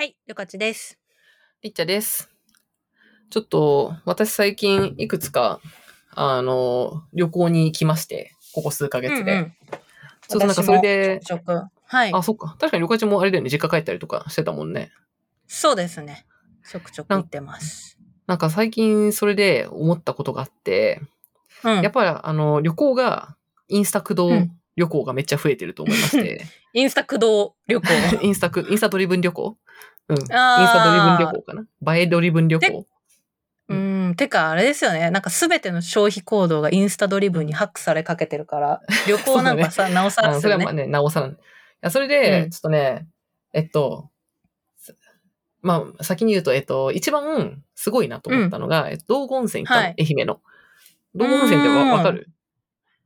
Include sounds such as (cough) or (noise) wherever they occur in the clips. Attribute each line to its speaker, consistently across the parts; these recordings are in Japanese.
Speaker 1: はい、よかちです。
Speaker 2: りっちゃです。ちょっと、私最近いくつか、あの、旅行に行きまして、ここ数ヶ月で。
Speaker 1: うんうん
Speaker 2: ちょっとなんかそれで、
Speaker 1: はい。
Speaker 2: あ、そっか。確かに旅館もあれだよね、実家帰ったりとかしてたもんね。
Speaker 1: そうですね。ちょくちょく行ってます。
Speaker 2: なんか最近それで思ったことがあって、
Speaker 1: うん。
Speaker 2: やっぱりあの、旅行が、インスタ駆動
Speaker 1: うん
Speaker 2: 旅行がめっちゃ増えてると思いまして、(laughs)
Speaker 1: インスタ駆動旅行。(laughs)
Speaker 2: インスタク、インスタドリブン旅行うん。インスタ driven 旅行かな？映え driven 旅行
Speaker 1: うん。てか、あれですよね。なんかすべての消費行動がインスタ driven にハックされかけてるから、(laughs) 旅行なんかさ、なおさ
Speaker 2: あ
Speaker 1: らですよね
Speaker 2: のそれはまあ。ね、なおさら。いや、それで、
Speaker 1: うん
Speaker 2: ちょっとね、えっと、すまあ、先に言うと、えっと、一番すごいなと思ったのが、えっと、道後温泉行った愛媛の。道後温泉ってわかる？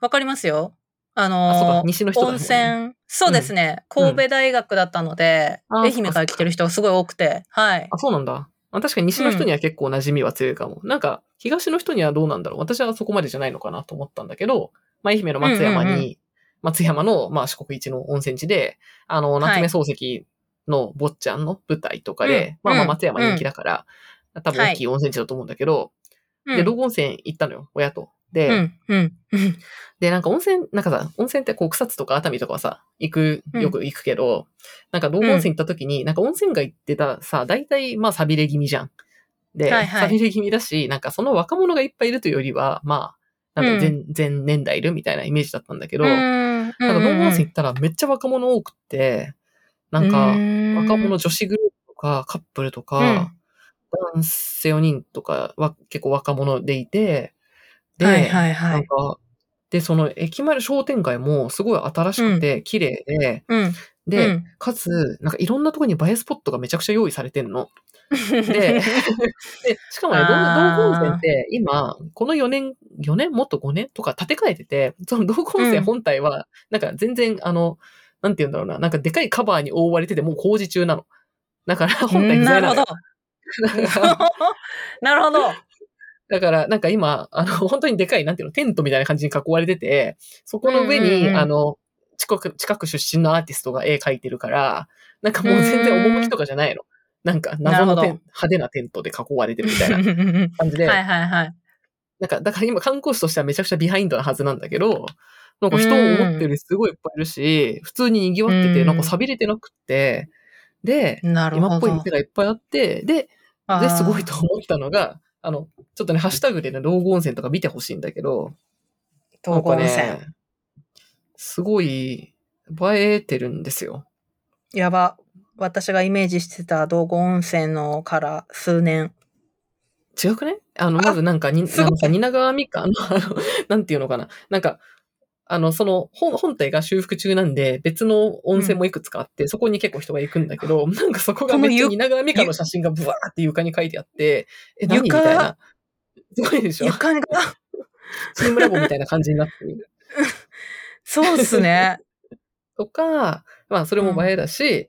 Speaker 1: わかりますよ。あの、ー
Speaker 2: 西の人
Speaker 1: 温
Speaker 2: ね
Speaker 1: 泉。そうですね。神戸大学だったので、
Speaker 2: あー
Speaker 1: 愛媛から来てる人がすごい多くて、はい。
Speaker 2: あ、そうなんだ。あ確かに西の人には結構馴染みは強いかも。なんか、東の人にはどうなんだろう。私はそこまでじゃないのかなと思ったんだけど、まあ、愛媛の松山に、
Speaker 1: うんうんう
Speaker 2: 松山の、まあ、四国一の温泉地で、あの、夏目漱石の坊ちゃんの舞台とかで、
Speaker 1: うん
Speaker 2: まあまあ
Speaker 1: うん
Speaker 2: 松山人気だから、多分大きい温泉地だと思うんだけど、
Speaker 1: うん
Speaker 2: で、道後温泉行ったのよ、親と。で、
Speaker 1: うん、うん、うん。
Speaker 2: で、なんか温泉、なんかさ、温泉ってこう草津とか熱海とかはさ、行く、
Speaker 1: うん。
Speaker 2: よく行くけど、なんか道後温泉行った時に、なんか温泉街ってたさ、大体まあ錆びれ気味じゃん。で、
Speaker 1: はいはい。
Speaker 2: 錆びれ気味だし、なんかその若者がいっぱいいるというよりは、まあ、なんか全、全年代いるみたいなイメージだったんだけど、
Speaker 1: うん、
Speaker 2: なんか道後温泉行ったらめっちゃ若者多くって、なんか、若者女子グループとかカップルとか、男性4人とかは結構若者でいて、で、
Speaker 1: はいはいは
Speaker 2: なん
Speaker 1: い。
Speaker 2: か、で、その駅前の商店街もすごい新しくて綺麗で、
Speaker 1: うん。
Speaker 2: で、
Speaker 1: うん
Speaker 2: かつ、なんかいろんなところに映えスポットがめちゃくちゃ用意されてんの。で、(laughs) でしかもね、道後温泉って今、この4年、4年もっと5年とか建て替えてて、その道後温泉本体は、なんか全然、あの、なんて言うんだろうな、なんかでかいカバーに覆われててもう工事中なの。だから本体不在な
Speaker 1: るほど。なるほど。(laughs)
Speaker 2: だから、なんか今、あの、(laughs) 本当にでかい、なんていうの、テントみたいな感じに囲われてて、そこの上に、あの、近く、近く出身のアーティストが絵描いてるから、なんかもう全然趣とかじゃないの。なんか謎の派手なテントで囲われてるみたいな
Speaker 1: は
Speaker 2: 感じで、
Speaker 1: いはいはい。
Speaker 2: なんか、だから今観光地としてはめちゃくちゃビハインドなはずなんだけど、なんか人を思ってるすごいいっぱいいるし、普通に賑わってて、
Speaker 1: うん
Speaker 2: なんか錆びれてなくって、で、今っぽい店。がいっぱいあって、で、で、すごいと思ったのが、あの、ちょっとね、ハッシュタグでね、道後温泉とか見てほしいんだけど、
Speaker 1: 東郷温泉。
Speaker 2: なんかね、すごい映えてるんですよ。
Speaker 1: やば。私がイメージしてた道後温泉のから数年。
Speaker 2: 違くね？あの、まずなんかに、
Speaker 1: すごい
Speaker 2: あのさ、蜷川美香の、あの、なんていうのかな。なんか、あの、その、本、本体が修復中なんで、別の温泉もいくつかあって、そこに結構人が行くんだけど、(laughs) なんかそこがめっちゃ
Speaker 1: この
Speaker 2: 蜷川美香の写真がブワーって床に書いてあって、え、何み
Speaker 1: 床
Speaker 2: たいな。すごいでしょ？
Speaker 1: 床が、(laughs)
Speaker 2: チームラボみたいな感じになってる。
Speaker 1: そうっすね。(laughs)
Speaker 2: とか、まあそれも映えだし、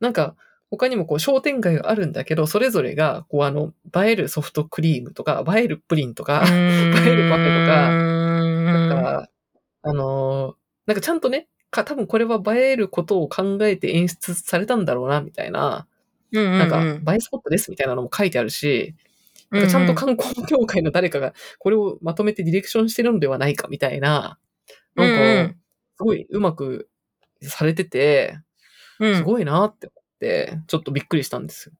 Speaker 2: なんか他にもこう商店街があるんだけど、それぞれがこうあの映えるソフトクリームとか、映えるプリンとか、
Speaker 1: 映
Speaker 2: えるパフェとかなん
Speaker 1: か、
Speaker 2: か、あのーなんかちゃんとね、か多分これは映えることを考えて演出されたんだろうな、みたいな、
Speaker 1: な
Speaker 2: なんか映えスポットですみたいなのも書いてあるし、なんかちゃんと観光協会の誰かがこれをまとめてディレクションしてるのではないかみたいな、なんか、
Speaker 1: うんうん。
Speaker 2: すごいうまくされてて、
Speaker 1: うん。
Speaker 2: すごいなって思って、ちょっとびっくりしたんですよ。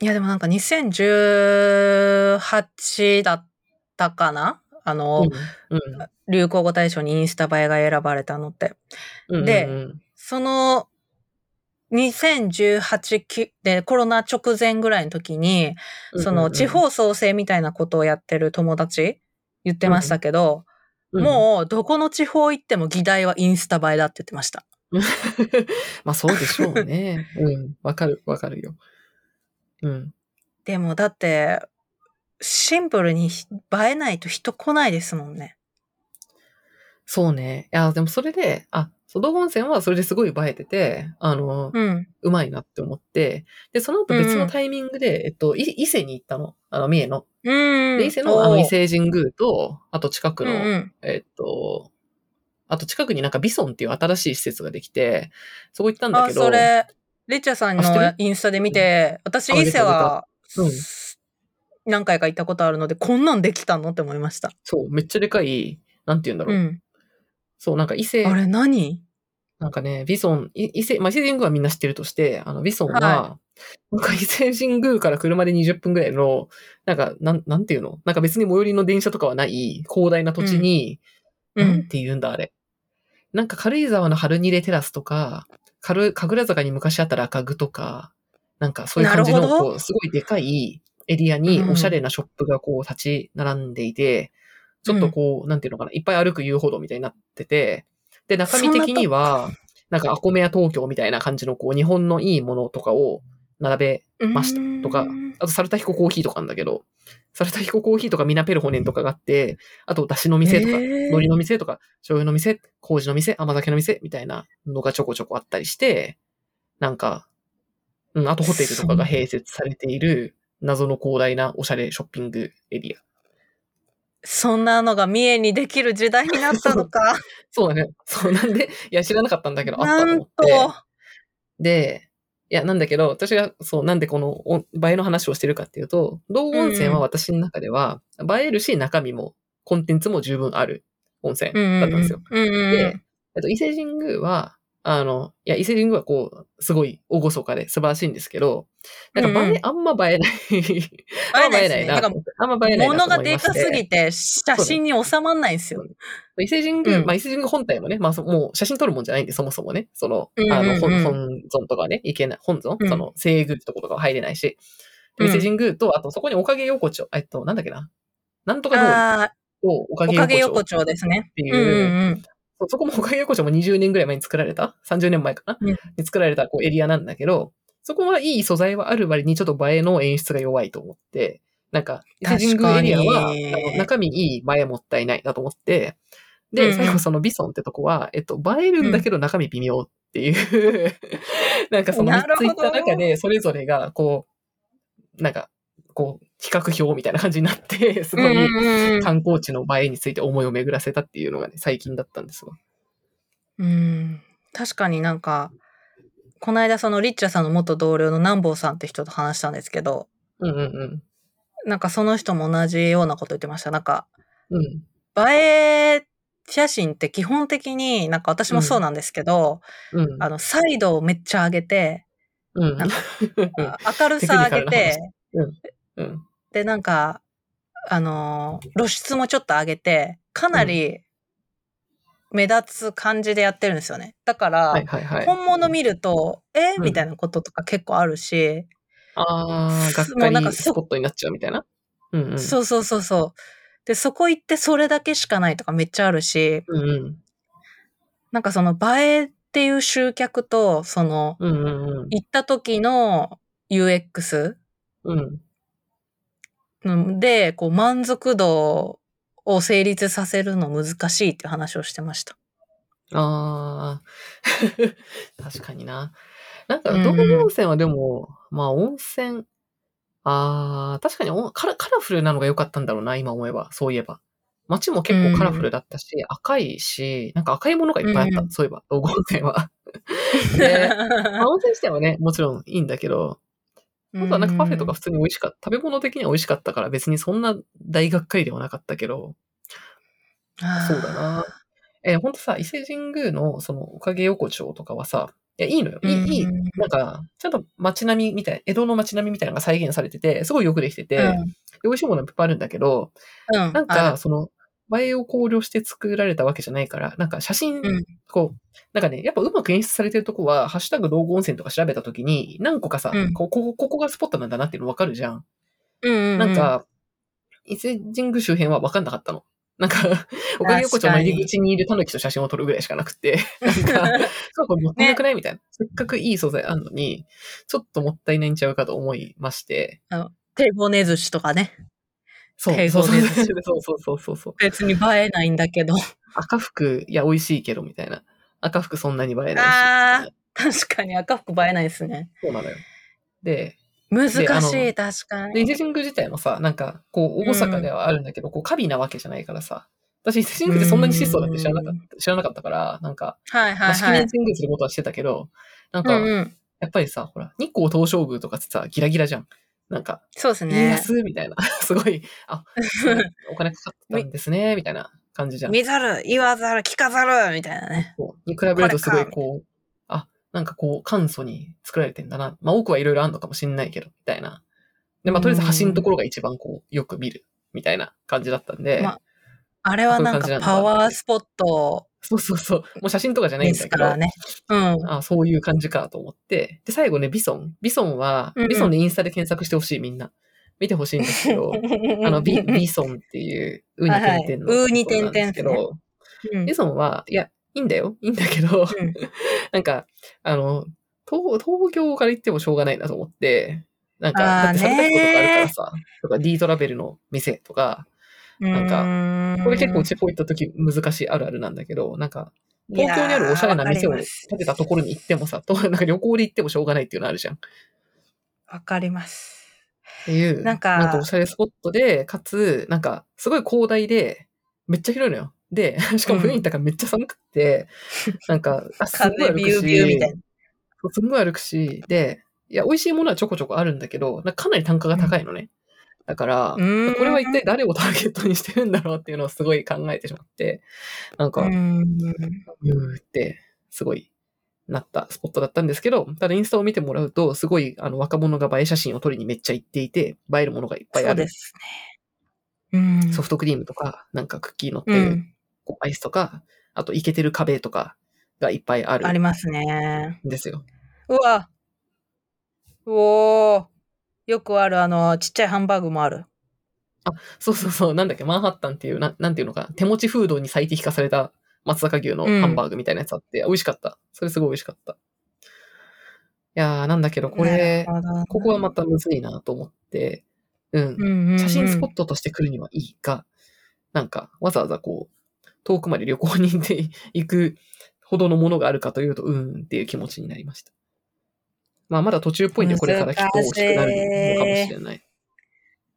Speaker 1: いやでもなんか2018だったかな？あの、
Speaker 2: うん。
Speaker 1: 流行語大賞にインスタ映えが選ばれたのって。
Speaker 2: うん。
Speaker 1: で
Speaker 2: うんうん
Speaker 1: その、2018きでコロナ直前ぐらいの時に、
Speaker 2: うん、
Speaker 1: その地方創生みたいなことをやってる友達言ってましたけど、
Speaker 2: うん、
Speaker 1: もうどこの地方行っても議題はインスタ映えだって言ってました。
Speaker 2: うん。まあそうでしょうね。(laughs) うん。わかる、わかるよ。うん。
Speaker 1: でもだって、シンプルに映えないと人来ないですもんね。
Speaker 2: そうね。いや、でもそれで、あ、そう道後温泉はそれですごい映えてて、あの、
Speaker 1: うん。
Speaker 2: うまいなって思って、で、その後別のタイミングで、えっと、い伊勢に行ったの。あの、三重の。
Speaker 1: うん。
Speaker 2: で、伊勢のあの伊勢神宮と、あと近くの、
Speaker 1: うんうん
Speaker 2: えっと、あと近くになんかビソンっていう新しい施設ができて、そこ行ったんだ
Speaker 1: あ、
Speaker 2: けど、
Speaker 1: それ、リチャさんのインスタで見て、私、伊勢は
Speaker 2: うん、
Speaker 1: 何回か行ったことあるので、こんなんできたのって思いました。
Speaker 2: そう、めっちゃでかい、なんて言うんだろう。
Speaker 1: うん。
Speaker 2: そう、なんか伊勢、
Speaker 1: あれ何？
Speaker 2: なんかね、ビソン、い伊勢、まあ、伊勢神宮はみんな知ってるとして、あの、ビソンは、
Speaker 1: は
Speaker 2: なんか伊勢神宮から車で20分ぐらいの、なんか、なん、なんていうの？なんか別に最寄りの電車とかはない広大な土地に、なん
Speaker 1: うん。
Speaker 2: て言うんだ、あれ。なんか軽井沢の春ニレテラスとか、軽、神楽坂に昔あった赤具とか、なんかそういう感じの、こう、すごいでかいエリアに
Speaker 1: うん。
Speaker 2: おしゃれなショップがこう立ち並んでいて、ちょっとこう、なんていうのかな、いっぱい歩く遊歩道みたいになってて、で、中身的には、なんかアコメ屋東京みたいな感じのこう、日本のいいものとかを並べましたとか
Speaker 1: うん。
Speaker 2: あと、サルタヒココーヒーとかなんだけど、サルタヒココーヒーとかミナペルホネンとかがあって、あと、だしの店とか、海苔の店とか、醤油の店、麹の店、甘酒の店みたいなのがちょこちょこあったりして、なんか、うん、あとホテルとかが併設されている謎の広大なおしゃれショッピングエリア。
Speaker 1: そんなのが三重にできる時代になったのか。(laughs)
Speaker 2: そうだね。そうなんで、いや、知らなかったんだけど、あったと思って。
Speaker 1: と。
Speaker 2: で、いや、なんだけど、私が、そう、なんでこのお映えの話をしてるかっていうと、道後温泉は私の中では、映えるし、中身も、コンテンツも十分ある温泉だったんですよ。
Speaker 1: うんうんうん。
Speaker 2: で、えっと、伊勢神宮は、あの、いや、伊勢神宮はこう、すごい厳かで素晴らしいんですけど、なんか映え、
Speaker 1: うんうん。
Speaker 2: あんま映えない。あんま映えないな。あんま映えないな
Speaker 1: 物が。でかすぎて写真に収まんないんです。よ。
Speaker 2: 伊勢神宮、
Speaker 1: うん。
Speaker 2: まあ伊勢神宮本体もね、まあそもう写真撮るもんじゃないんで、そもそもね、その、
Speaker 1: うんうんうん。
Speaker 2: あの、本、本尊とかね、いけない、本尊、
Speaker 1: うん。
Speaker 2: その、聖宮とことかは入れないし、
Speaker 1: うん。
Speaker 2: 伊勢神宮と、あとそこにおかげ横丁、えっと、なんだっけな、なんとか通り。をおか
Speaker 1: お
Speaker 2: げ横丁。
Speaker 1: かげ横丁ですね。
Speaker 2: っていう
Speaker 1: うんうん
Speaker 2: そこもおかげ横丁も20年ぐらい前に作られた ?30 年前かな、
Speaker 1: うん。
Speaker 2: に作られたこうエリアなんだけど、そこはいい素材はある割にちょっと映えの演出が弱いと思って、なんか、伊勢神宮エリアは、中身いい映えもったいないだと思って、で、
Speaker 1: うんうん。
Speaker 2: 最後そのビソンってとこは、えっと、映えるんだけど中身微妙っていう、(laughs) なんかその3
Speaker 1: なるほど
Speaker 2: ついった中で、それぞれが、こう、なんか、こう、比較表みたいな感じになって、(laughs) すごい、
Speaker 1: うんうんうん
Speaker 2: 観光地の映えについて思いを巡らせたっていうのがね、最近だったんですわ。
Speaker 1: うん。確かになんか、この間そのリッチャさんの元同僚の南坊さんって人と話したんですけど、
Speaker 2: うんうん
Speaker 1: なんかその人も同じようなこと言ってました。なんか、
Speaker 2: うん。うん。
Speaker 1: 映え写真って基本的になんか私もそうなんですけど、
Speaker 2: うん。
Speaker 1: あの、サイドをめっちゃ上げて、
Speaker 2: うん。(laughs)
Speaker 1: 明るさ上げて、
Speaker 2: うん。
Speaker 1: で、なんか、あのー露出もちょっと上げて、かなり目立つ感じでやってるんですよね。だから、
Speaker 2: はいはいはい。
Speaker 1: 本物見ると、え？
Speaker 2: うん
Speaker 1: みたいなこととか結構あるし、
Speaker 2: ああ、がっ
Speaker 1: もうなんか
Speaker 2: かりスポットになっちゃうみたいな？うんうん。
Speaker 1: そうそうそうそう。で、そこ行ってそれだけしかないとかめっちゃあるし、
Speaker 2: うんうん。
Speaker 1: なんかその映えっていう集客と、その、
Speaker 2: うんうんうん。
Speaker 1: 行った時の UX
Speaker 2: うん。
Speaker 1: うんで、こう満足度を成立させるの難しいって話をしてました。
Speaker 2: ああ、(laughs) 確かにな。なんか、
Speaker 1: うん
Speaker 2: 道後温泉はでも、まあ温泉、ああ、確かにおカラカラフルなのが良かったんだろうな、今思えば。そういえば。街も結構カラフルだったし、赤いし、なんか赤いものがいっぱいあった。
Speaker 1: うん
Speaker 2: そういえば、道後 (laughs) 温泉は。でまあ温泉自体はね、もちろんいいんだけど、あとはなんかパフェとか普通に美味しかった。食べ物的には美味しかったから別にそんな大がっかりではなかったけど、そうだな。えー、ほんとさ、伊勢神宮のそのおかげ横丁とかはさ、いや、いいのよ。いい、いい。
Speaker 1: うん
Speaker 2: なんか、ちゃんと街並みみたい、江戸の街並みみたいなのが再現されてて、すごいよくできてて、
Speaker 1: うん
Speaker 2: 美味しいものいっぱいあるんだけど、
Speaker 1: うん。
Speaker 2: なん
Speaker 1: あ
Speaker 2: か、その、映えを考慮して作られたわけじゃないから、なんか写真、
Speaker 1: うん
Speaker 2: こう、なんかね、やっぱうまく演出されてるとこは、ハッシュタグ道後温泉とか調べたときに、何個かさ、
Speaker 1: うん
Speaker 2: こここ、ここがスポットなんだなっていうの分かるじゃん。
Speaker 1: る、うんうんうん
Speaker 2: なん、か、伊勢神宮周辺は分かんなかったの。なんか、おかげ横丁の入り口にいる狸と写真を撮るぐらいしかなくて、なんか、そうこれもったいなくないみたいな。せっかくいい素材あるのに、ちょっともったいないんちゃうかと思いまして、
Speaker 1: 手ごね寿司とかね。
Speaker 2: そう、
Speaker 1: 敬
Speaker 2: そうそうそうそうそうそうそう。
Speaker 1: 別に映えないんだけど。
Speaker 2: 赤服、いや、美味しいけど、みたいな。赤服そんなに映えないし。
Speaker 1: あ確かに赤服映えないですね。
Speaker 2: そうなのよ。で、
Speaker 1: 難しい、確か
Speaker 2: で伊
Speaker 1: に。
Speaker 2: 勢神宮自体もさ、なんか、こう、厳かではあるんだけど、こう、カビなわけじゃないからさ、私、伊勢神宮ってそんなに質素だって知らなかった、知らなかったから、なんか、
Speaker 1: はい
Speaker 2: まあ、式
Speaker 1: はいはい。
Speaker 2: 年遷宮することはしてたけど、なんか、
Speaker 1: うんうん。
Speaker 2: やっぱりさ、ほら、日光東照宮とかってさ、ギラギラじゃん。なんか、
Speaker 1: そうです
Speaker 2: 家
Speaker 1: ね。
Speaker 2: 康みたいな。(laughs) すごい、あ、(laughs) お金かかってたんですね、みたいな感じじゃん。
Speaker 1: 見ざる、言わざる、聞かざる、みたいなね。
Speaker 2: に比べるとすごい
Speaker 1: こ
Speaker 2: う、あ、なんかこう、簡素に作られてんだな。まあ多くはいろいろあるのかもしんないけど、みたいな。で、まあとりあえず橋のところが一番こう、よく見る、みたいな感じだったんで、
Speaker 1: まあれはなんかパワースポット
Speaker 2: そうそうそう。もう写真とかじゃないん
Speaker 1: で
Speaker 2: だけど、
Speaker 1: すからね。うん。
Speaker 2: あそういう感じかと思って。で、最後ね、ビソン。ビソンは、
Speaker 1: うんうん
Speaker 2: ビソンでインスタで検索してほしい、みんな。見てほしいんですけど、(laughs) あの、ビ、ビソンっていう、ウニ点々の、
Speaker 1: ウニ点々
Speaker 2: ですけど、
Speaker 1: うん
Speaker 2: ビソンは、いや、いいんだよ。いいんだけど、
Speaker 1: うん (laughs)
Speaker 2: なんか、あの、東、東京から行ってもしょうがないなと思って、なんか、だってサブタイプとかあるから
Speaker 1: ね
Speaker 2: さ、とか D トラベルの店とか、なんか
Speaker 1: か
Speaker 2: これ結構地方行った時難しいあるあるなんだけど、なんか、東京にあるおしゃれな店を建てたところに行ってもさ、と (laughs) なんか旅行で行ってもしょうがないっていうのあるじゃん。っ
Speaker 1: わかります。
Speaker 2: ていう、
Speaker 1: なんか
Speaker 2: おしゃれスポットで、かつ、なんか、すごい広大で、めっちゃ広いのよ。で、(laughs) しかも冬に行ったからめっちゃ寒くって、(laughs) なんか、あ、すごい
Speaker 1: 風ビュー
Speaker 2: 歩くし、
Speaker 1: ビューみたいな。
Speaker 2: すんごい歩くし、で、いや、美味しいものはちょこちょこあるんだけど、なんかかなり単価が高いのね。だから、これは一体誰をターゲットにしてるんだろうっていうのをすごい考えてしまって、なんか、
Speaker 1: う
Speaker 2: うんーって、すごい、なったスポットだったんですけど、ただインスタを見てもらうと、すごい、あの、若者が映え写真を撮りにめっちゃ行っていて、映えるものがいっぱいある
Speaker 1: そうで。すね。うん。
Speaker 2: ソフトクリームとか、なんかクッキー乗ってるアイスとか、あとイケてる壁とかがいっぱいある
Speaker 1: ありますね。
Speaker 2: んですよ。
Speaker 1: うわ。うおー。よくある、あの、ちっちゃいハンバーグもある。
Speaker 2: そうそうそう、なんだっけ、マンハッタンっていう、ななんていうのかな、手持ちフードに最適化された松坂牛のハンバーグみたいなやつあって、美味しかった。それすごい美味しかった。いやー、なんだけど、これ、ここはまたむずいなと思って、うん。
Speaker 1: うんうんうん
Speaker 2: 写真スポットとして来るにはいいが、なんか、わざわざこう、遠くまで旅行に行って行くほどのものがあるかというと、うんっていう気持ちになりました。まあ、まだ途中っぽいんで、これからきっと大きくなるのかもしれない。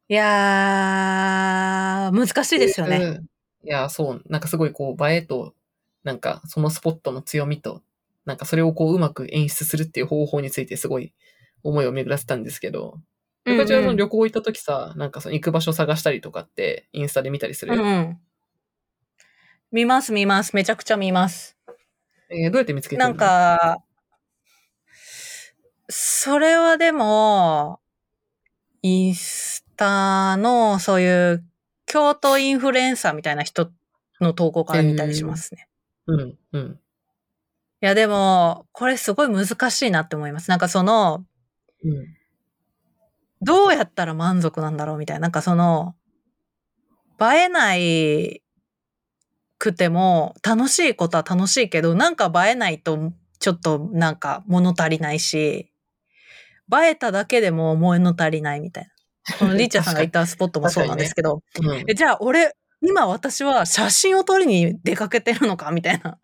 Speaker 1: いやー、難しいですよね。
Speaker 2: うんいや、そう、なんかすごいこう、映えと、なんかそのスポットの強みと、なんかそれをこう、うまく演出するっていう方法についてすごい思いを巡らせたんですけど、
Speaker 1: うんうん
Speaker 2: 僕はその旅行行った時さ、なんかその行く場所探したりとかって、インスタで見たりする。
Speaker 1: うんうん。見ます見ます。めちゃくちゃ見ます。
Speaker 2: えーどうやって見つけてるの？
Speaker 1: なん、か、それはでも、インスタのそういう京都インフルエンサーみたいな人の投稿から見たりしますね。
Speaker 2: うん、うん。
Speaker 1: いやでも、これすごい難しいなって思います。なんかその、
Speaker 2: うん。
Speaker 1: どうやったら満足なんだろうみたいな。なんかその、映えないくても楽しいことは楽しいけど、なんか映えないとちょっとなんか物足りないし、映えただけでも物足りないみたいな。このリーチャーさんが行ったスポットもそうなんですけど、
Speaker 2: うん
Speaker 1: えじゃあ俺、今私は写真を撮りに出かけてるのかみたいな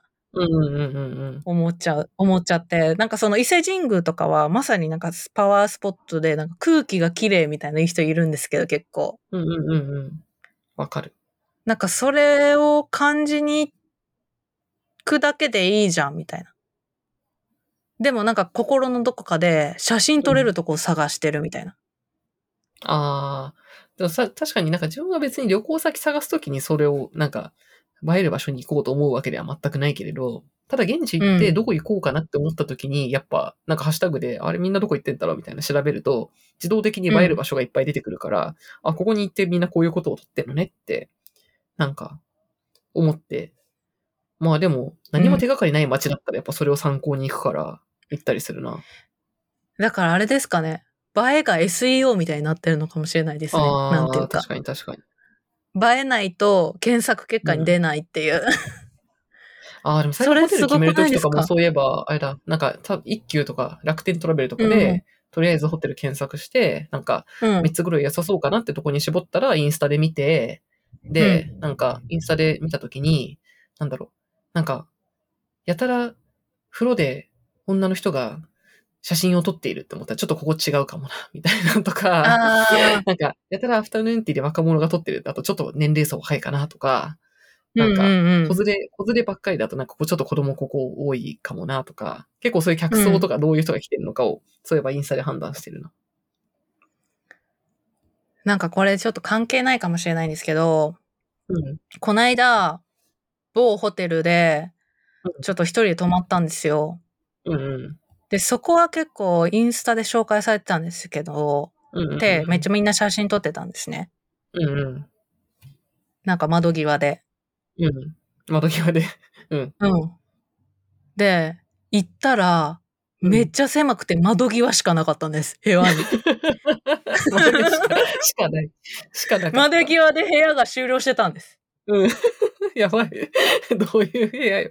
Speaker 1: 思っちゃう、思っちゃって、なんかその伊勢神宮とかはまさになんかパワースポットでなんか空気が綺麗みたいな人いるんですけど結構。
Speaker 2: うん。うんうんうんうん。わかる。
Speaker 1: なんかそれを感じに行くだけでいいじゃんみたいな。でもなんか心のどこかで写真撮れるとこを探してるみたいな。
Speaker 2: ああ。でもさ、確かになんか自分が別に旅行先探すときにそれをなんか映える場所に行こうと思うわけでは全くないけれど、ただ現地行って
Speaker 1: うん
Speaker 2: どこ行こうかなって思ったときに、やっぱなんかハッシュタグで、あれみんなどこ行ってんだろうみたいな調べると、自動的に映える場所がいっぱい出てくるから、あ、ここに行ってみんなこういうことを撮ってんのねって、なんか思って、まあでも何も手がかりない街だったらやっぱそれを参考に行くから行ったりするな。
Speaker 1: だからあれですかね。映えが SEO みたいになってるのかもしれないですね。なんていうか
Speaker 2: 確。かに確かに。
Speaker 1: 映えないと検索結果に出ないっていう。(laughs)
Speaker 2: ああ、でも最後ホテル決めるときとかも
Speaker 1: そ
Speaker 2: ういえば、あれだ、なんか、た一級とか楽天トラベルとかで、
Speaker 1: うん
Speaker 2: とりあえずホテル検索して、なんか、
Speaker 1: うん
Speaker 2: 3つぐらい良さそうかなってとこに絞ったら、インスタで見て、で、なんか、インスタで見たときに、なんだろう、なんか、やたら、風呂で女の人が写真を撮っているって思ったら、ちょっとここ違うかもな、(laughs) みたいなのとか、
Speaker 1: あ
Speaker 2: なんか、やたらアフタヌーンティーで若者が撮ってる。あとちょっと年齢層高いかなとか、なんか、
Speaker 1: うんうんうん
Speaker 2: 子連れ、子連ればっかりだとなんかこうちょっと子供ここ多いかもなとか、結構そういう客層とかどういう人が来てるのかを、そういえばインスタで判断してるな。
Speaker 1: なんかこれちょっと関係ないかもしれないんですけど、
Speaker 2: うん。
Speaker 1: こないだ、某ホテルで
Speaker 2: う、ん
Speaker 1: ちょっと一人で泊まったんですよ。
Speaker 2: うんうん。
Speaker 1: で、そこは結構インスタで紹介されてたんですけど、
Speaker 2: うんうん。
Speaker 1: で、めっちゃみんな写真撮ってたんですね。
Speaker 2: うんうん。
Speaker 1: なんか窓際で。
Speaker 2: うん。窓際で。うん。
Speaker 1: うん。で、行ったら、めっちゃ狭くて窓際しかなかったんです、部屋に。
Speaker 2: 窓際しかしかない。しかなかった。
Speaker 1: 窓際で部屋が終了してたんです。
Speaker 2: うん。(laughs) やばい。どういう部屋よ。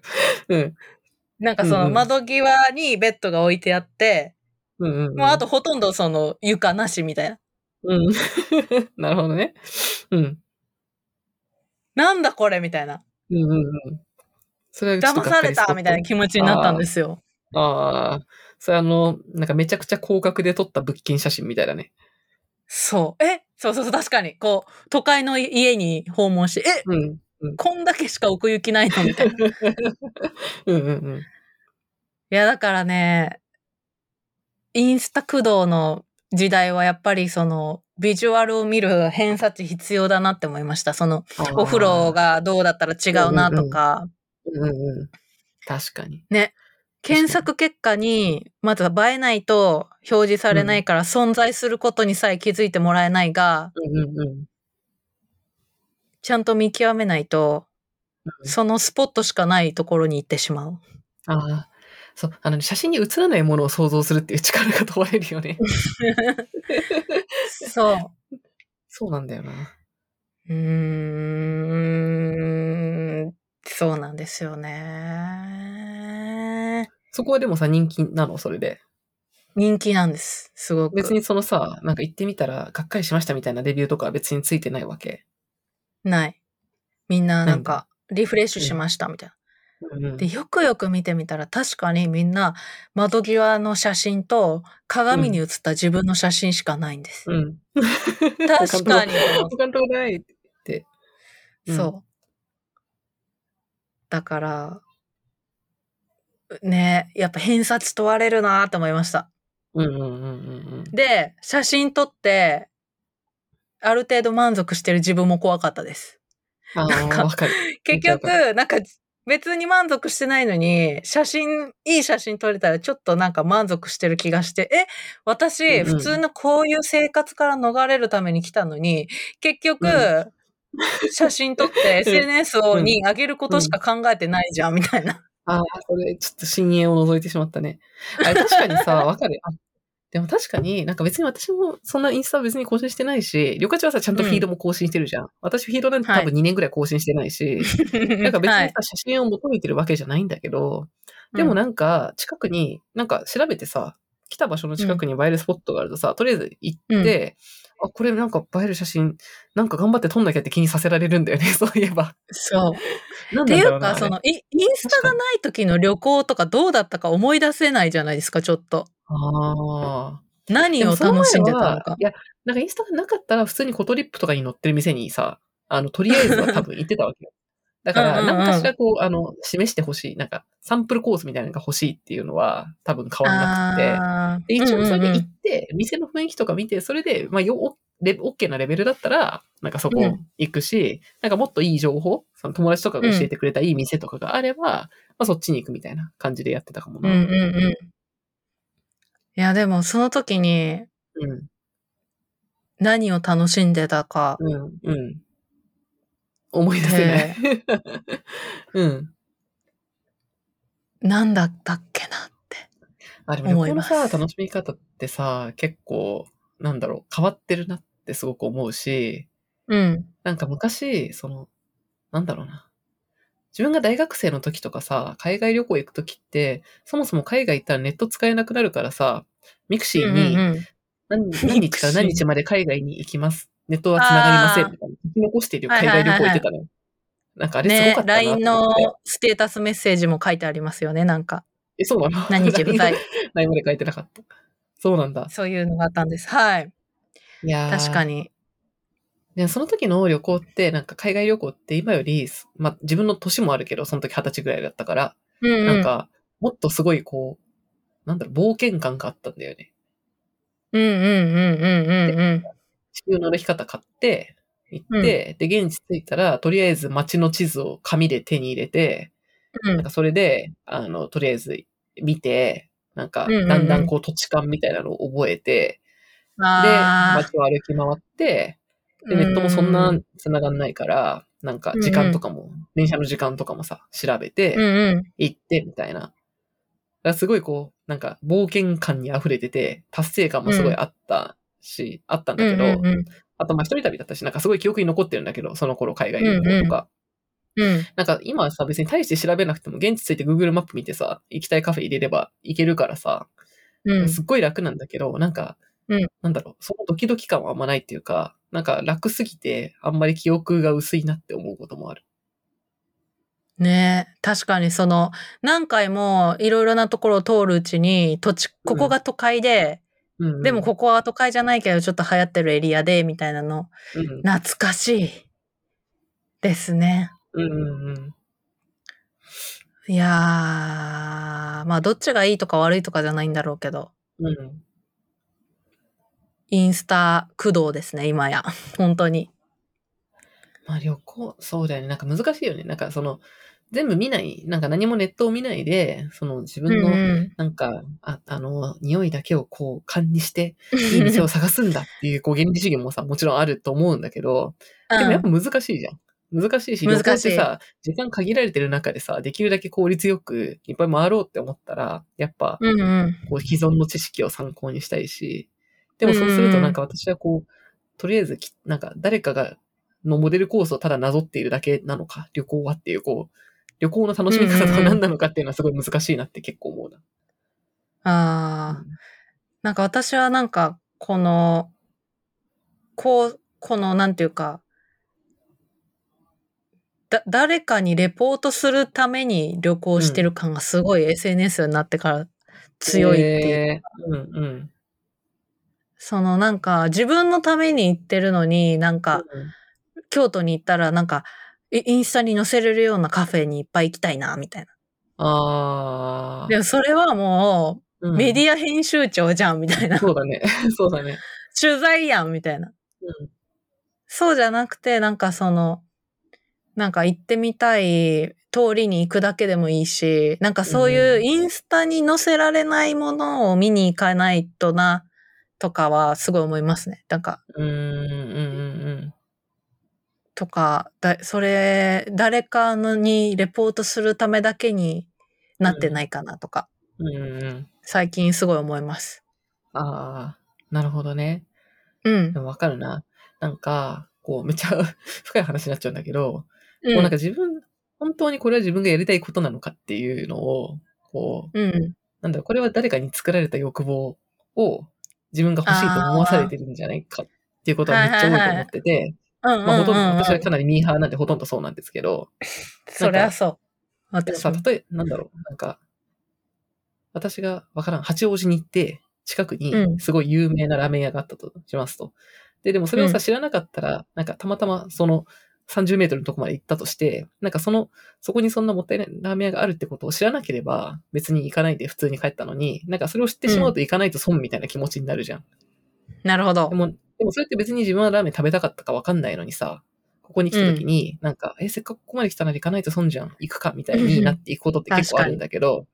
Speaker 2: うん。
Speaker 1: なんかその窓際にベッドが置いてあって、
Speaker 2: うんうん、うん。
Speaker 1: もうあと、ほとんどその床なしみたいな。
Speaker 2: うん。(laughs) なるほどね。うん。
Speaker 1: なんだこれみたいな。
Speaker 2: うんうんうん。それ
Speaker 1: 騙されたみたいな気持ちになったんですよ。
Speaker 2: ああ。それあの、なんかめちゃくちゃ広角で撮った物件写真みたいだね。
Speaker 1: そう。え？そうそうそう、確かに。こう、都会の家に訪問して、え？
Speaker 2: うん。うん。
Speaker 1: こんだけしか奥行きないのみたいな。い (laughs)
Speaker 2: うんうんうん。
Speaker 1: や、だからね、インスタ駆動の時代はやっぱりその、ビジュアルを見る偏差値必要だなって思いました。その、お風呂がどうだったら違うなとか、
Speaker 2: うんうんうん。確かに。
Speaker 1: 検索結果に、まず映えないと表示されないから存在することにさえ気づいてもらえないが、
Speaker 2: うんうんうん。
Speaker 1: ちゃんと見極めないと、
Speaker 2: うん
Speaker 1: そのスポットしかないところに行ってしまう。
Speaker 2: ああ。そう、あのね、写真に写らないものを想像するっていう力が問われるよね。(laughs)
Speaker 1: そう。
Speaker 2: そうなんだよな。
Speaker 1: うーん、そうなんですよね。
Speaker 2: そこはでもさ、人気なの？それで。
Speaker 1: 人気なんです。すごく。
Speaker 2: 別にそのさ、なんか行ってみたら、がっかりしましたみたいなレビューとかは別についてないわけ？
Speaker 1: ない。みんななん
Speaker 2: な
Speaker 1: か、リフレッシュしましたみたいな。で、よくよく見てみたら確かにみんな窓際の写真と鏡に映った自分の写真しかないんです。
Speaker 2: うん。
Speaker 1: 確かに。
Speaker 2: 他のとこないって。うん
Speaker 1: そう。だから、ねやっぱ偏差値問われるなと思いました。で、写真撮って、ある程度満足してる自分も怖かったです。なんか
Speaker 2: かる。
Speaker 1: 結局、なんか別に満足してないのに、写真、いい写真撮れたらちょっとなんか満足してる気がして、え、私、普通のこういう生活から逃れるために来たのに、結局、
Speaker 2: う
Speaker 1: 写真撮って (laughs) SNS をに上げることしか考えてないじゃん、みたいな。
Speaker 2: ああ、これ、ちょっと深淵を覗いてしまったね。あれ、確かにさ、(laughs) わかる。あでも確かに、なんか別に私もそんなインスタは別に更新してないし、りょかちはさ、ちゃんとフィードも更新してるじゃん。私フィードなんて多分2年ぐらい更新してないし、(laughs) なんか別
Speaker 1: はい
Speaker 2: にさ、写真を求めてるわけじゃないんだけど、でもなんか、近くに、なんか調べてさ、来た場所の近くに映えるスポットがあるとさ、とりあえず行って、あ、これなんか映える写真、なんか頑張って撮んなきゃって気にさせられるんだよね、(laughs) そういえば。
Speaker 1: そう。
Speaker 2: なん
Speaker 1: っていう。か、その、イインスタがない時の旅行とかどうだったか思い出せないじゃないですか、ちょっと。
Speaker 2: ああ。
Speaker 1: 何を楽しんでた
Speaker 2: は
Speaker 1: のか
Speaker 2: い。や、なんかインスタがなかったら普通にコトリップとかに載ってる店にさ、あの、とりあえずは多分行ってたわけよ。(laughs) だから、
Speaker 1: うん
Speaker 2: かしらこう、あの、示してほしい。なんか、サンプルコースみたいなのが欲しいっていうのは多分変わんなくて。で一応それで
Speaker 1: うんうんうん
Speaker 2: 行って、店の雰囲気とか見て、それで、まあ、よ、おレオッケーなレベルだったら、なんかそこ
Speaker 1: うん
Speaker 2: 行くし、なんかもっといい情報、その友達とかが教えてくれたいい店とかがあれば、まあそっちに行くみたいな感じでやってたかもな。
Speaker 1: うんうんうん。いや、でもその時に
Speaker 2: うん。
Speaker 1: 何を楽しんでたか。
Speaker 2: うん。うん。思い出せない。(laughs) うん。
Speaker 1: 何だったっけなって。
Speaker 2: あ、でも旅
Speaker 1: 思います
Speaker 2: 行のさ、楽しみ方ってさ、結構、なんだろう、変わってるなってすごく思うし、
Speaker 1: うん。
Speaker 2: なんか昔、その、なんだろうな。自分が大学生の時とかさ、海外旅行行く時って、そもそも海外行ったらネット使えなくなるからさ、mixi に何何日から何日まで海外に行きます。ネットは繋がりません。みたいな。書き残してるよ。海外旅行行ってたのよ。なんかあれすご
Speaker 1: ね
Speaker 2: か、ったなと思って。
Speaker 1: LINE のステータスメッセージも書いてありますよね、なんか。
Speaker 2: え、そうなの？
Speaker 1: 何日不在。
Speaker 2: LINE まで書いてなかった。そうなんだ。
Speaker 1: そういうのがあったんです。はい。
Speaker 2: いやー
Speaker 1: 確か。に。
Speaker 2: で、その時の旅行って、なんか海外旅行って今より、まあ自分の年もあるけど、その時二十歳ぐらいだったから、
Speaker 1: うんうん。
Speaker 2: なんか、もっとすごいこう、なんだろう、冒険感があったんだよね。
Speaker 1: うんうんうんうんうんうん。
Speaker 2: 地球の歩き方買って、行って、で、現地着いたら、とりあえず街の地図を紙で手に入れて、
Speaker 1: うん
Speaker 2: なんかそれで、あの、とりあえず見て、なんか、
Speaker 1: うんうんうん
Speaker 2: だんだんこう土地感みたいなのを覚えて、で、
Speaker 1: あ
Speaker 2: 街を歩き回って、
Speaker 1: ー
Speaker 2: で、ネットもそん
Speaker 1: う
Speaker 2: な繋がんないから、なんか時間とかも、電車の時間とかもさ、調べて。行って、みたいな。だからすごいこう、なんか冒険感に溢れてて、達成感もすごいあったし、あったんだけど、あとまあ一人旅だったし、なんかすごい記憶に残ってるんだけど、その頃海外旅行とか。
Speaker 1: うん。
Speaker 2: なんか今はさ、別に大して調べなくても、現地着いて Google マップ見てさ、行きたいカフェ入れれば行けるからさ、
Speaker 1: うん。
Speaker 2: すっごい楽なんだけど、なんか、
Speaker 1: うん
Speaker 2: なんだろう、そのドキドキ感はあんまないっていうか、なんか楽すぎて、あんまり記憶が薄いなって思うこともある。
Speaker 1: ねえ、確かにその、何回もいろいろなところを通るうちに、土地、ここが都会で、
Speaker 2: うんうん、
Speaker 1: でもここは都会じゃないけどちょっと流行ってるエリアで、みたいなの、
Speaker 2: うん、
Speaker 1: 懐かしいですね。
Speaker 2: うんうんうん。
Speaker 1: いやー、まあどっちがいいとか悪いとかじゃないんだろうけど、
Speaker 2: うん。
Speaker 1: インスタ駆動ですね、今や。(laughs) 本当に。
Speaker 2: まあ旅行、そうだよね。なんか難しいよね。なんかその、全部見ない、なんか何もネットを見ないで、その自分の、
Speaker 1: うん
Speaker 2: なんか、ああの、匂いだけをこう、勘にして、いい店を探すんだっていう、(laughs) こう、原理主義もさ、もちろんあると思うんだけど、
Speaker 1: うん
Speaker 2: でもやっぱ難しいじゃん。難しいし、旅
Speaker 1: 難しい
Speaker 2: 行ってさ、時間限られてる中でさ、できるだけ効率よくいっぱい回ろうって思ったら、やっぱ、
Speaker 1: うんうん。
Speaker 2: こう既存の知識を参考にしたいし、でもそうするとなんか私はこう、とりあえずき、なんか誰かが、のモデルコースをただなぞっているだけなのか、旅行はっていう、こう、旅行の楽しみ方とは何なのかっていうのはすごい難しいなって結構思うな。
Speaker 1: ああ、なんか私はなんか、この、こう、この、なんていうか、だ、誰かにレポートするために旅行してる感がすごい SNS になってから強いっていう。
Speaker 2: えーうんうん。
Speaker 1: そのなんか自分のために行ってるのに、なんか京都に行ったらなんかイインスタに載せれるようなカフェにいっぱい行きたいな、みたいな。
Speaker 2: ああ。
Speaker 1: でもそれはもうメデ
Speaker 2: ィ
Speaker 1: ィア編集長じゃん、みたいな。
Speaker 2: そうだね。(laughs) そうだね。
Speaker 1: 取材やん、みたいな。
Speaker 2: うん
Speaker 1: そうじゃなくて、なんかその、なんか行ってみたい通りに行くだけでもいいし、なんかそういうインスタに載せられないものを見に行かないとな、とかはすごい思いますね。なんか、
Speaker 2: うん、うん、うん、
Speaker 1: とか、だそれ、誰かのにレポートするためだけになってないかなとか、
Speaker 2: うん。うん、うん。
Speaker 1: 最近すごい思います。
Speaker 2: ああ、なるほどね。
Speaker 1: うん
Speaker 2: で。もわかるな。なんか、こう、めっちゃ (laughs) 深い話になっちゃうんだけど、
Speaker 1: う
Speaker 2: もうなんか自分、本当にこれは自分がやりたいことなのかっていうのを、こう、
Speaker 1: うん。
Speaker 2: なんだろう、これは誰かに作られた欲望を自分が欲しいと思わされてるんじゃないかっていうことはめっちゃ多いと思ってて。まあほとんど、私はかなりミーハーなんでほとんどそうなんですけど、
Speaker 1: そりゃそう。私も。
Speaker 2: 例え、なんだろう、なんか、私がわからん、八王子に行って、近くに
Speaker 1: うん
Speaker 2: すごい有名なラーメン屋があったとしますと。で、でもそれをさ、
Speaker 1: うん
Speaker 2: 知らなかったら、なんかたまたまその30メートルのとこまで行ったとして、なんかその、そこにそんなもったいないラーメン屋があるってことを知らなければ、別に行かないで普通に帰ったのに、なんかそれを知ってしまうと行かないと損みたいな気持ちになるじゃん。
Speaker 1: なるほど
Speaker 2: で。も、でもそれって別に自分はラーメン食べたかったかわかんないのにさ、ここに来た時に、なんか、え、せっかくここまで来たなら行かないと損じゃん。行くかみたいになっていくことって結構あるんだけど、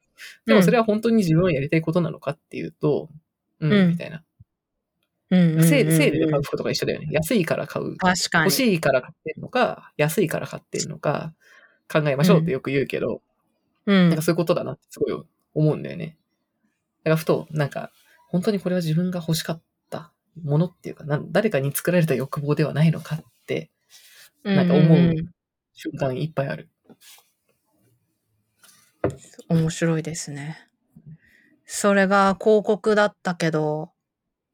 Speaker 2: でもそれは本当に自分はやりたいことなのかっていうと、うん、
Speaker 1: うん
Speaker 2: みたいな。セール、セールで買う服とか一緒だよね。安いから買う。
Speaker 1: 確かに。
Speaker 2: 欲しいから買ってるのか、安いから買ってるのか、考えましょうってよく言うけど、
Speaker 1: うん
Speaker 2: なんか。そういうことだなってすごい思うんだよね。だからふと、なんか、本当にこれは自分が欲しかったものっていうか、なん誰かに作られた欲望ではないのかって、なんか思う瞬間いっぱいある。
Speaker 1: 面白いですね。それが広告だったけど、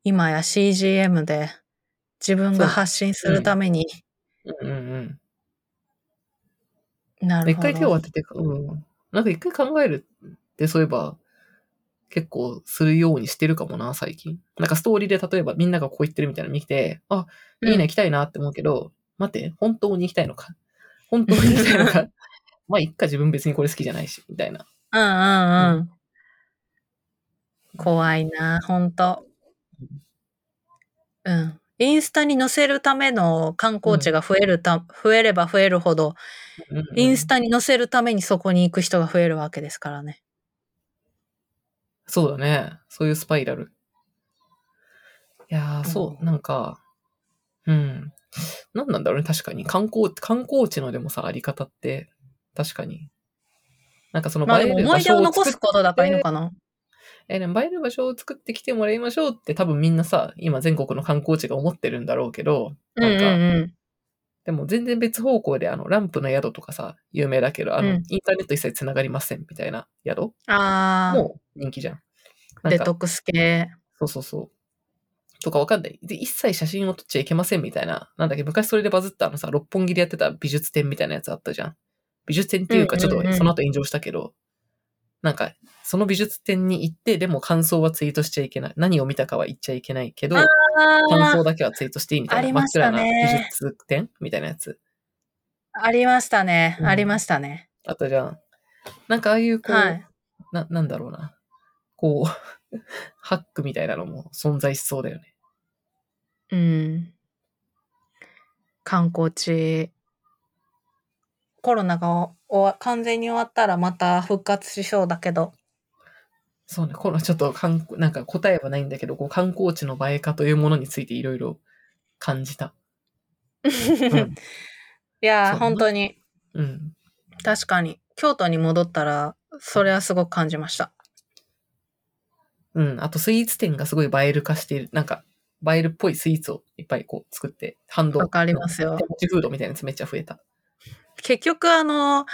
Speaker 1: 今や CGM で自分が発信するために、
Speaker 2: うんうんうん。
Speaker 1: なるほど。
Speaker 2: 一回手を当てて、うん。なんか一回考えるって、そういえば、結構するようにしてるかもな、最近。なんかストーリーで例えばみんながこう言ってるみたいなの見て、あ、いいね、行きたいなって思うけど、待って、本当に行きたいのか？(laughs) 本当に行きたいのか？まあ、いっか、自分別にこれ好きじゃないし、みたいな。
Speaker 1: うんうんうん。怖いな、ほんと。うん。インスタに載せるための観光地が増えるた、増えれば増えるほど、
Speaker 2: うんうん
Speaker 1: インスタに載せるためにそこに行く人が増えるわけですからね。
Speaker 2: そうだね。そういうスパイラル。いやー、そう、なんか、うん。なんなんだろうね、確かに。観光、観光地のでもさ、あり方って、確かに。なんかその
Speaker 1: まあでも
Speaker 2: 映える
Speaker 1: 思い出を残すことだからいいのかな。
Speaker 2: え、でも映える場所を作ってきてもらいましょうって多分みんなさ、今全国の観光地が思ってるんだろうけど、
Speaker 1: うんうん
Speaker 2: なんか、
Speaker 1: うん。
Speaker 2: でも全然別方向であの、ランプの宿とかさ、有名だけど、あの、
Speaker 1: うん
Speaker 2: インターネット一切繋がりませんみたいな宿
Speaker 1: ああ、
Speaker 2: も人気じゃん。なんか
Speaker 1: デトックス系。
Speaker 2: そうそうそう。とかわかんない。で、一切写真を撮っちゃいけませんみたいな。なんだっけ、昔それでバズったあのさ、六本木でやってた美術展みたいなやつあったじゃん。美術展っていうか、ちょっ
Speaker 1: うんうんうん
Speaker 2: とその後炎上したけど、なんか、その美術展に行って、でも感想はツイートしちゃいけない。何を見たかは言っちゃいけないけど、
Speaker 1: あ
Speaker 2: 感
Speaker 1: あ
Speaker 2: 想だけはツイートしていいみたいな。真っ暗な美術展みたいなやつ。
Speaker 1: ありましたね。
Speaker 2: うん
Speaker 1: ありましたね。
Speaker 2: あったじゃん。なんかああいうこう、
Speaker 1: はい。
Speaker 2: な、なんだろうな。こう、(laughs) ハックみたいなのも存在しそうだよね。
Speaker 1: うん。観光地、コロナが完全に終わったらまた復活しそうだけど。
Speaker 2: そうね、このちょっと観光なんか答えはないんだけど、こう観光地の映え化というものについていろいろ感じた。(laughs) うだな
Speaker 1: 本当に、
Speaker 2: うん。
Speaker 1: 確かに。京都に戻ったら、それはすごく感じました。
Speaker 2: うん。あとスイーツ店がすごい映える化している。なんか、映えるっぽいスイーツをいっぱいこう作って、ハンド。
Speaker 1: わかりますよ
Speaker 2: 手持ちフードみたいなやつめっちゃ増えた。
Speaker 1: 結局、あの、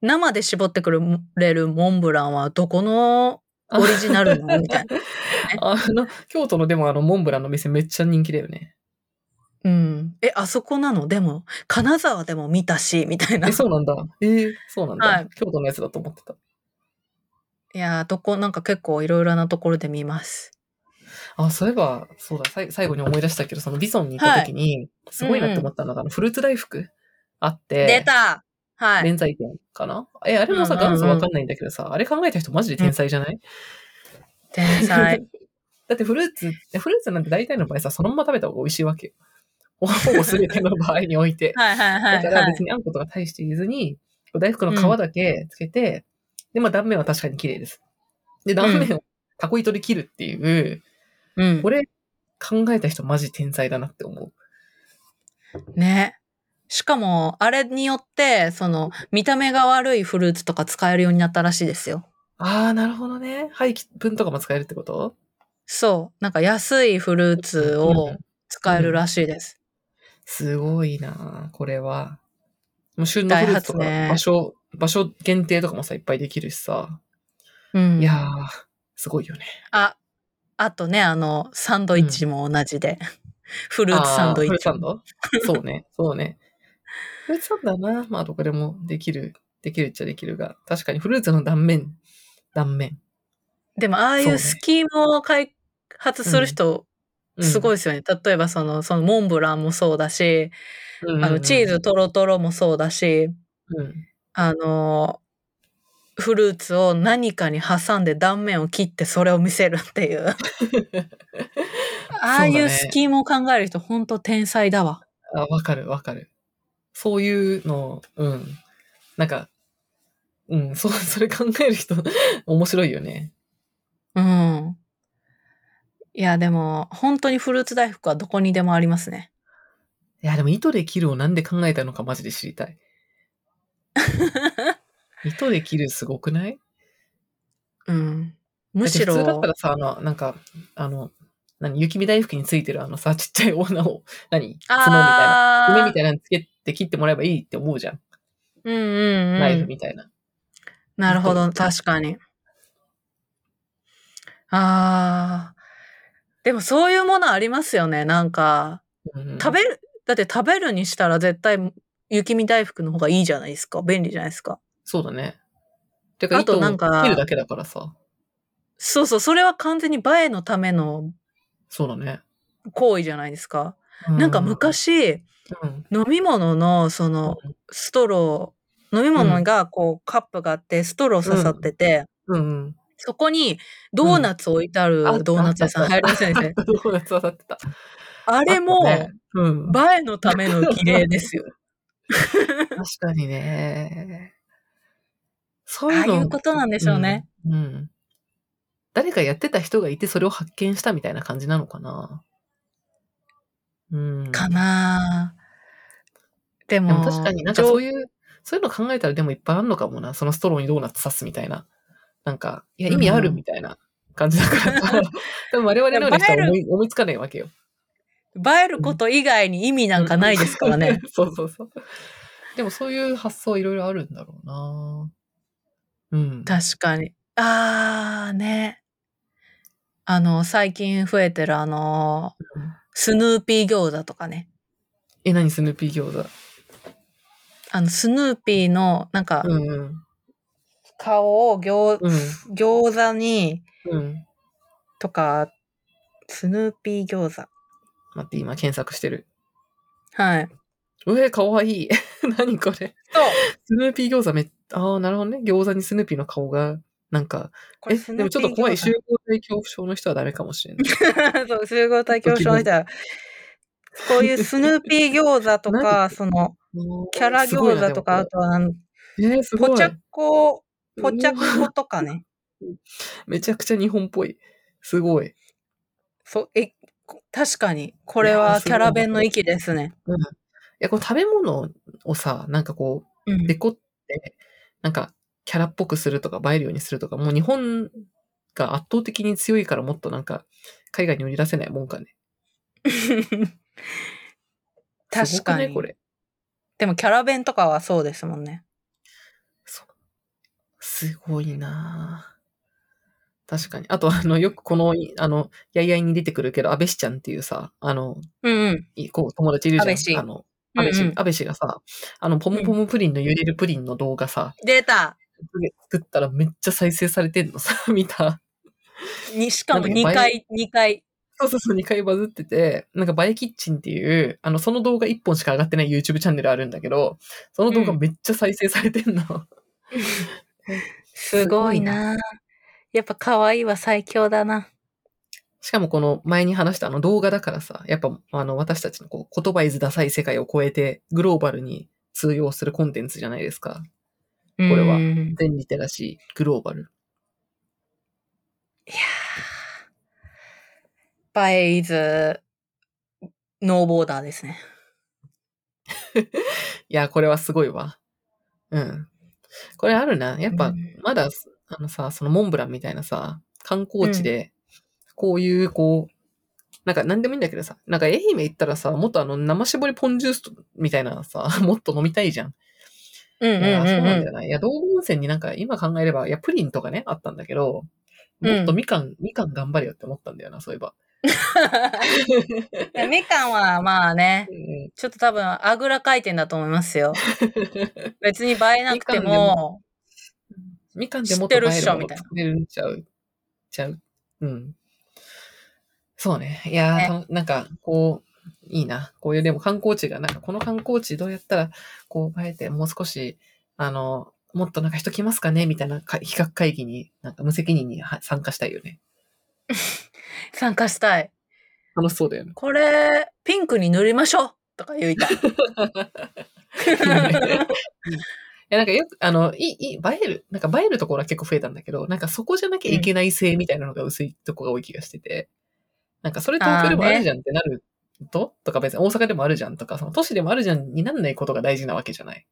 Speaker 1: 生で絞ってくれるモンブランはどこのオリジナルなの？みたいな。(laughs)
Speaker 2: あの、京都のでもあの、モンブランの店めっちゃ人気だよね。
Speaker 1: うん。え、あそこなの？でも、金沢でも見たし、みたいな。
Speaker 2: え、そうなんだ。えーそうなんだ、
Speaker 1: はい
Speaker 2: 京都のやつだと思ってた。
Speaker 1: いやー、どこ、なんか結構いろいろなところで見ます。
Speaker 2: あ、そういえば、そうだ、さい最後に思い出したけど、そのビソンに行った時に、すごいなって思ったのが、あの、フルーツ大福あって、
Speaker 1: 出たはい。
Speaker 2: 連載店かな？え、あれもさ、
Speaker 1: うんうんうん
Speaker 2: 元祖わかんないんだけどさ、あれ考えた人マジで天才じゃない、
Speaker 1: 天才。(laughs)
Speaker 2: だってフルーツ、フルーツなんて大体の場合さ、そのまま食べた方が美味しいわけよ。ほぼ全ての場合において。(laughs)
Speaker 1: はいはいはい、
Speaker 2: だから
Speaker 1: はい。
Speaker 2: 別にあんことか大して入れずに、大福の皮だけつけて、で、まあ断面は確かに綺麗です。で、断面をタコ糸で切るっていう、
Speaker 1: うん
Speaker 2: こ。れ考えた人マジ天才だなって思う。
Speaker 1: ね。しかも、あれによって、その、見た目が悪いフルーツとか使えるようになったらしいですよ。
Speaker 2: あー、なるほどね。廃棄分とかも使えるってこと？
Speaker 1: そう。なんか安いフルーツ
Speaker 2: う
Speaker 1: を
Speaker 2: ん
Speaker 1: 使えるらしいです。
Speaker 2: すごいなこれは。もう旬のフルーツとか場所、場所限定とかもさ、いっぱいできるしさ。
Speaker 1: うん。
Speaker 2: いやー、すごいよね。
Speaker 1: あ、あとね、あの、サンドイッチも同じで。フルーツサンドイッチ。
Speaker 2: そうね、そうね。フルーツサンドはな、まあどこでもできる、できるっちゃできるが、確かにフルーツの断面、断面。
Speaker 1: でも、ああい
Speaker 2: そう
Speaker 1: スキームを開発する人、すごい
Speaker 2: い。
Speaker 1: ですよね。例えば、その、そのモンブランもそうだし、
Speaker 2: うん
Speaker 1: あの、チーズ、トロトロもそうだし、
Speaker 2: うん。
Speaker 1: あの、フルーツを何かに挟んで断面を切ってそれを見せるっていう。(laughs) ああいうスキームを考える人、ほんと天才だわ。
Speaker 2: あ、わかるわかる。そういうの、うん。なんか、うん、(laughs) そう、それ考える人、(laughs) 面白いよね。
Speaker 1: うん。いや、でも、本当にフルーツ大福はどこにでもありますね。
Speaker 2: いや、でも糸で切るをなんで考えたのかマジで知りたい。(laughs) 糸で切るすごくない？
Speaker 1: うん。むしろ、
Speaker 2: 普通だったらさ、あの、なんか、あの、何、雪見大福についてるあのさ、ちっちゃいオーナーを、何角みたいな、梅みたいなのつけて切ってもらえばいいって思うじゃん。
Speaker 1: うんうん
Speaker 2: ナイ
Speaker 1: うん。
Speaker 2: フみたいな。
Speaker 1: なるほど、確かに。ああ。でもそういうものありますよね。なんか、
Speaker 2: うん
Speaker 1: 食べる、だって食べるにしたら絶対雪見大福の方がいいじゃないですか。便利じゃないですか。
Speaker 2: そうだね。てか、
Speaker 1: あとなんか
Speaker 2: 切るだけだからさ。
Speaker 1: そうそう、それは完全に映えのための
Speaker 2: そうだね。
Speaker 1: 行為じゃないですか。
Speaker 2: う
Speaker 1: なんか、昔、
Speaker 2: うん。
Speaker 1: 飲み物のそのストロー、飲み物がこうカップがあって、ストロー刺さってて、
Speaker 2: うんうん。
Speaker 1: そこにドーナツ置いてある
Speaker 2: あ
Speaker 1: ドーナツ屋さん流行りました (laughs)
Speaker 2: ドーナツ刺さってた。
Speaker 1: あれも。映えのための儀礼ですよ。
Speaker 2: 確かにね。そういう
Speaker 1: ことなんでしょうね。
Speaker 2: うん。うん。誰かやってた人がいて、それを発見したみたいな感じなのかな。うん。
Speaker 1: かなぁでも、
Speaker 2: でも確かになんかそう
Speaker 1: う。
Speaker 2: いう、そういうの考えたらでもいっぱいあるのかもな。そのストローにドーナツ刺すみたいな。なんか、いや、意味ある
Speaker 1: うん
Speaker 2: みたいな感じだからさ。(laughs) でも我々のような人は思い思いつかないわけよ。
Speaker 1: 映えること以外に意味なんかないですからね。(laughs)
Speaker 2: そうそうそう。でもそういう発想いろいろあるんだろうな。うん。
Speaker 1: 確かに。あーね。あの、最近増えてるあの、スヌーピー餃子とかね。
Speaker 2: え、何スヌーピー餃子？
Speaker 1: あの、スヌーピーの、なんか、
Speaker 2: うんうん。
Speaker 1: 顔を餃
Speaker 2: うん。
Speaker 1: 餃子に、
Speaker 2: うん。
Speaker 1: とか、スヌーピー餃子。
Speaker 2: 待って、今検索してる。
Speaker 1: はい。
Speaker 2: うえ、かわいい。(laughs) 何これ？
Speaker 1: そう。
Speaker 2: スヌーピー餃子めっああ、なるほどね。餃子にスヌーピーの顔が、なんか、え、でもちょっと怖い。集合体恐怖症の人はダメかもしれない。(laughs)
Speaker 1: そう、集合体恐怖症の人は、(laughs) こういうスヌーピー餃子とか、その、キャラ餃子とか、あとは
Speaker 2: えー、すごい。
Speaker 1: ポチャッコ、ポチャッコとかね。(laughs)
Speaker 2: めちゃくちゃ日本っぽい。すごい。
Speaker 1: そう、え、確かに、これはキャラ弁の域ですね。
Speaker 2: うん。いや、こう食べ物をさ、なんかこう、
Speaker 1: うん
Speaker 2: デコって、なんか、キャラっぽくするとか、映えるようにするとか、もう日本が圧倒的に強いからもっとなんか、海外に売り出せないもんかね。(laughs)
Speaker 1: 確かに。
Speaker 2: ねこれ？
Speaker 1: でもキャラ弁とかはそうですもんね。
Speaker 2: そう。すごいなぁ確かに。あと、あの、よくこの、いあの、やいやいに出てくるけど、安倍氏ちゃんっていうさ、あの、
Speaker 1: うんうん。
Speaker 2: いこう、友達いるじゃん。あの、安倍氏、
Speaker 1: うんうん
Speaker 2: 安倍氏がさ、あの、ポムポムプリンの揺れるプリンの動画さ、
Speaker 1: 出た
Speaker 2: 作ったらめっちゃ再生されてんのさ、(laughs) 見た。
Speaker 1: に、しかも
Speaker 2: なんだっけ
Speaker 1: 2回、2回。
Speaker 2: そうそうそう、2回バズってて、なんか、映えキッチンっていう、あの、その動画1本しか上がってない YouTube チャンネルあるんだけど、その動画めっちゃ再生されてんの。(laughs)
Speaker 1: すごいなやっぱ可愛いは最強だな。
Speaker 2: しかもこの前に話したあの動画だからさ、やっぱあの私たちのこう言葉いずダサい世界を超えてグローバルに通用するコンテンツじゃないですか。
Speaker 1: こ
Speaker 2: れは
Speaker 1: い
Speaker 2: 全リテラシー、グローバル。
Speaker 1: やー。映えイズ、ノーボーダーですね。(laughs)
Speaker 2: いや、これはすごいわ。うん。これあるな。やっぱ
Speaker 1: うん、
Speaker 2: まだ、あのさ、そのモンブランみたいなさ、観光地で、こういう、こう、なんか何でもいいんだけどさ、なんか愛媛行ったらさ、もっとあの生絞りポンジュースみたいなさ、(laughs) もっと飲みたいじゃん。
Speaker 1: うんうん
Speaker 2: いや、そうなんだ
Speaker 1: う
Speaker 2: よな。い？や、道後温泉になんか今考えれば、いや、プリンとかね、あったんだけど、もっとみかん、みかん頑張れよって思ったんだよな、そういえば。
Speaker 1: ん。(laughs) みかんはまあね、
Speaker 2: うん
Speaker 1: ちょっと多分あぐら回転だと思いますよ。(laughs) 別に映えなくて
Speaker 2: も
Speaker 1: も、
Speaker 2: みかんでもっと映
Speaker 1: てるっしょ
Speaker 2: るもの
Speaker 1: みたいな
Speaker 2: 作れるんちゃう？ちゃう？うん。そうね。いやー、
Speaker 1: ね
Speaker 2: たなんか、こう、いいな。こういう、でも観光地が、なんかこの観光地どうやったら、こう、映えて、もう少し、あの、もっとなんか人来ますかね？みたいなか企画会議に、なんか無責任には参加したいよね。(laughs)
Speaker 1: 参加したい。
Speaker 2: 楽しそうだよね。
Speaker 1: これ、ピンクに塗りましょうとか言いたい。(laughs)
Speaker 2: いや、なんかよく、あの、いい、いい、映える、なんか映えるところは結構増えたんだけど、なんかそこじゃなきゃいけない性みたいなのが薄いとこが多い気がしてて、なんかそれ東京でもあるじゃんってなると、とか別に大阪でもあるじゃんとか、その都市でもあるじゃんになんないことが大事なわけじゃない。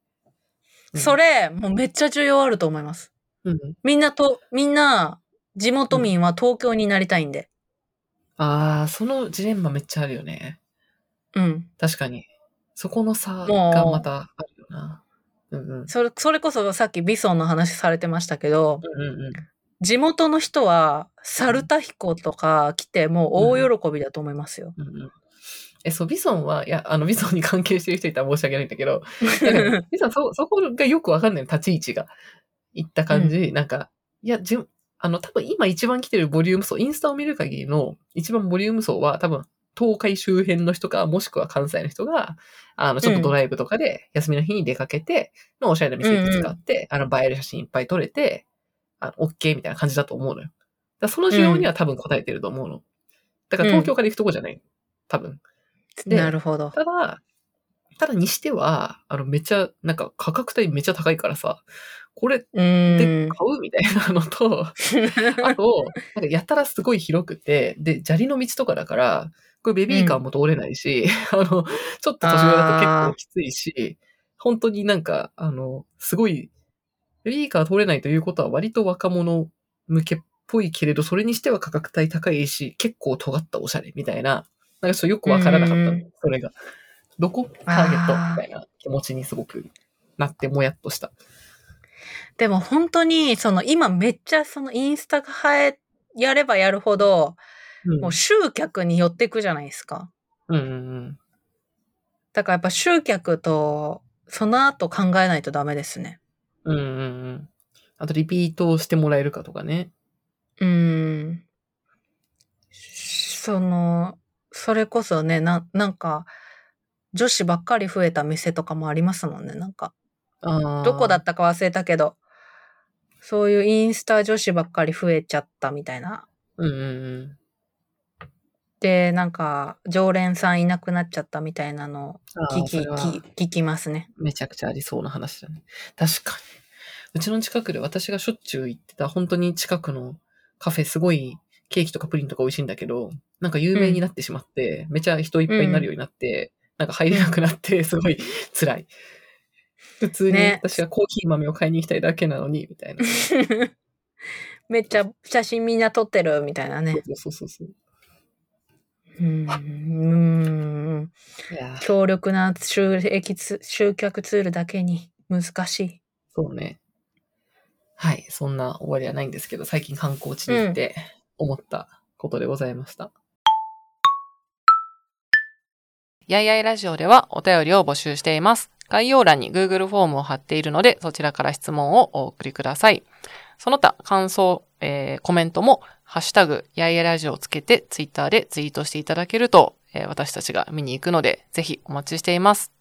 Speaker 2: うん
Speaker 1: それ、もうめっちゃ重要あると思います。
Speaker 2: うん。
Speaker 1: みんなと、みんな、地元民は東京になりたいんで。
Speaker 2: ああ、そのジレンマめっちゃあるよね。
Speaker 1: うん。
Speaker 2: 確かに。そこの差がまたあるよな。うんうん。
Speaker 1: それ、それこそさっきビソンの話されてましたけど、
Speaker 2: うんうんうん。
Speaker 1: 地元の人は、サルタヒコとか来てもう大喜びだと思いますよ。
Speaker 2: うんうんえ、そう、ビソンは、いや、あの、ビソンに関係してる人いたら申し訳ないんだけど、(laughs) ビソン、そ、そこがよくわかんないの、立ち位置が。言った感じ、なんか、いや、じあの、多分今一番来てるボリューム層、インスタを見る限りの一番ボリューム層は多分東海周辺の人か、もしくは関西の人が、あの、ちょっとドライブとかで休みの日に出かけて、のおしゃれな店いくつかあって、あの、映える写真いっぱい撮れて、あの、OK みたいな感じだと思うのよ。だその需要には多分答えてると思うの。だから東京から行くとこじゃない。多分。で
Speaker 1: なるほど。
Speaker 2: ただ、ただにしては、あの、めっちゃ、なんか価格帯めっちゃ高いからさ、これ
Speaker 1: う
Speaker 2: で。買うみたいなのと、(laughs) あと、なんかやたらすごい広くて、で、砂利の道とかだから、これベビーカーも通れないし、(laughs) あの、ちょっと年上だと結構きついし、本当になんか、あの、すごい、ベビーカー通れないということは割と若者向けっぽいけれど、それにしては価格帯高いし、結構尖ったおしゃれみたいな、なんかそうよくわからなかったそれが。どこ？ターゲット？みたいな気持ちにすごくなってもやっとした。
Speaker 1: でも本当に、その今めっちゃそのインスタが生え、やればやるほど、
Speaker 2: うん
Speaker 1: もう集客に寄ってくじゃないですか。
Speaker 2: うんうんうん。
Speaker 1: だからやっぱ集客と、その後考えないとダメですね。
Speaker 2: うんうんうん。あと、リピートをしてもらえるかとかね。
Speaker 1: うーん。その、それこそね、な、なんか、女子ばっかり増えた店とかもありますもんね。なんか、どこだったか忘れたけど、そういうインスタ女子ばっかり増えちゃったみたいな。
Speaker 2: うんうんうん。
Speaker 1: で、なんか、常連さんいなくなっちゃったみたいなのを
Speaker 2: あ
Speaker 1: 聞き、聞きますね。
Speaker 2: めちゃくちゃありそうな話だね。確かに。うちの近くで私がしょっちゅう行ってた、本当に近くのカフェすごいケーキとかプリンとか美味しいんだけど、なんか有名になってしまって、めちゃ人いっぱいになるようになって、なんか入れなくなって、すごい辛い。普通に
Speaker 1: ね
Speaker 2: 私がコーヒー豆を買いに行きたいだけなのに、みたいな。(laughs)
Speaker 1: めっちゃ写真みんな撮ってるみたいなね。
Speaker 2: そうそうそう。
Speaker 1: うーん。うーん強力な収益ツ集客ツールだけに難しい。
Speaker 2: そうね。はい。そんな終わりはないんですけど、最近観光地に行って思ったことでございました。
Speaker 3: やいやいラジオではお便りを募集しています。概要欄に Google フォームを貼っているので、そちらから質問をお送りください。その他、感想、えーコメントも、ハッシュタグ、やいやラジオをつけて、ツイッターでツイートしていただけると、えー私たちが見に行くので、ぜひお待ちしています。